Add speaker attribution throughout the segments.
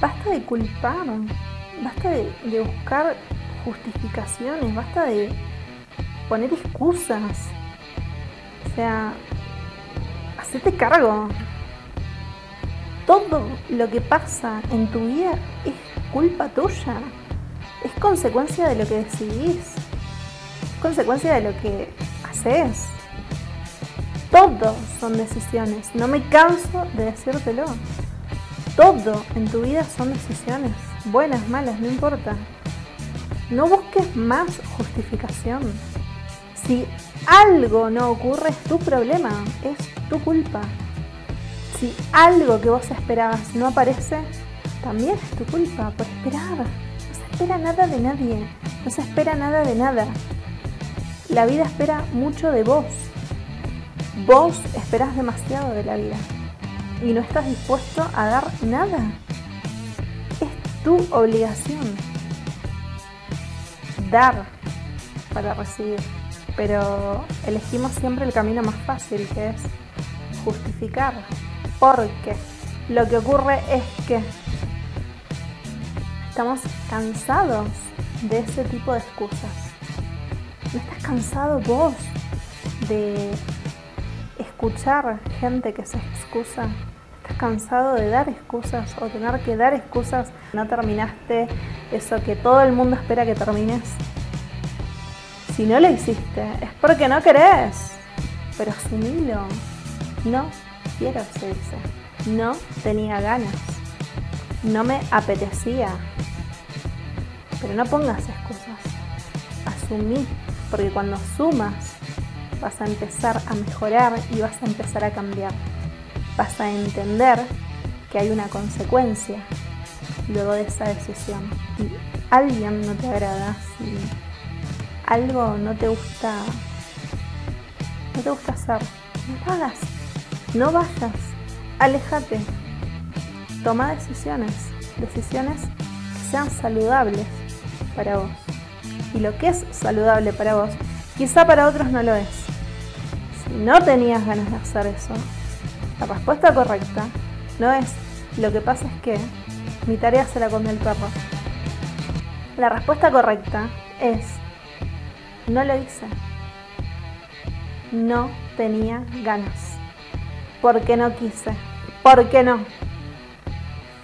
Speaker 1: basta de culpar, basta de, buscar justificaciones, basta de poner excusas. O sea, hacete cargo. Todo lo que pasa en tu vida es culpa tuya. Es consecuencia de lo que decidís. Es consecuencia de lo que haces. Todo son decisiones. No me canso de decírtelo. Todo en tu vida son decisiones. Buenas, malas, no importa. No busques más justificación. Si algo no ocurre es tu problema, es tu culpa. Si algo que vos esperabas no aparece, también es tu culpa por esperar. No se espera nada de nadie, no se espera nada de nada. La vida espera mucho de vos. Vos esperás demasiado de la vida y no estás dispuesto a dar nada. Es tu obligación dar para recibir pero elegimos siempre el camino más fácil, que es justificar. Porque lo que ocurre es que estamos cansados de ese tipo de excusas. ¿No estás cansado vos de escuchar gente que se excusa? ¿Estás cansado de dar excusas o tener que dar excusas? No terminaste eso que todo el mundo espera que termines si no lo hiciste, es porque no querés. Pero asumilo. No quiero, se dice. No tenía ganas. No me apetecía. Pero no pongas excusas. Asumí. Porque cuando sumas, vas a empezar a mejorar y vas a empezar a cambiar. Vas a entender que hay una consecuencia luego de esa decisión. Y alguien no te agrada, si algo no te gusta, no te gusta hacer, no hagas, no vayas, alejate, toma decisiones, decisiones que sean saludables para vos. Y lo que es saludable para vos, quizá para otros no lo es. Si no tenías ganas de hacer eso, la respuesta correcta no es lo que pasa es que mi tarea se la comió el perro. La respuesta correcta es no lo hice. No tenía ganas. Porque no quise. Porque no.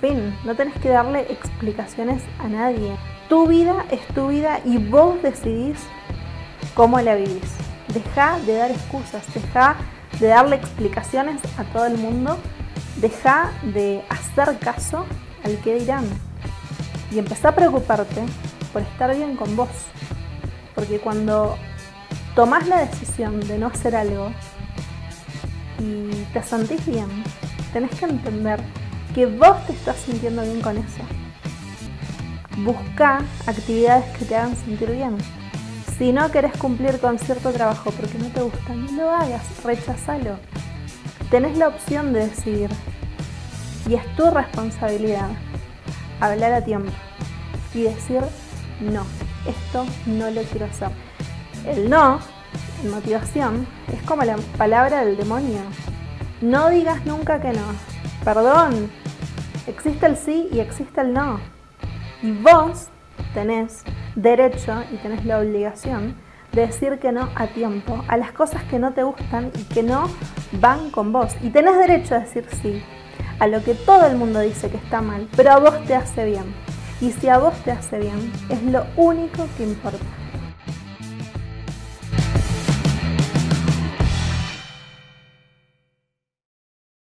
Speaker 1: Fin, no tenés que darle explicaciones a nadie. Tu vida es tu vida y vos decidís cómo la vivís. Deja de dar excusas, deja de darle explicaciones a todo el mundo, deja de hacer caso al que dirán y empezá a preocuparte por estar bien con vos. Porque cuando tomás la decisión de no hacer algo y te sentís bien, tenés que entender que vos te estás sintiendo bien con eso. Busca actividades que te hagan sentir bien. Si no querés cumplir con cierto trabajo porque no te gusta, no lo hagas, rechazalo. Tenés la opción de decidir y es tu responsabilidad hablar a tiempo y decir no esto no lo quiero hacer. El no, en motivación, es como la palabra del demonio. No digas nunca que no. Perdón, existe el sí y existe el no. Y vos tenés derecho y tenés la obligación de decir que no a tiempo, a las cosas que no te gustan y que no van con vos. Y tenés derecho a decir sí a lo que todo el mundo dice que está mal, pero a vos te hace bien. Y si a vos te hace bien, es lo único que importa.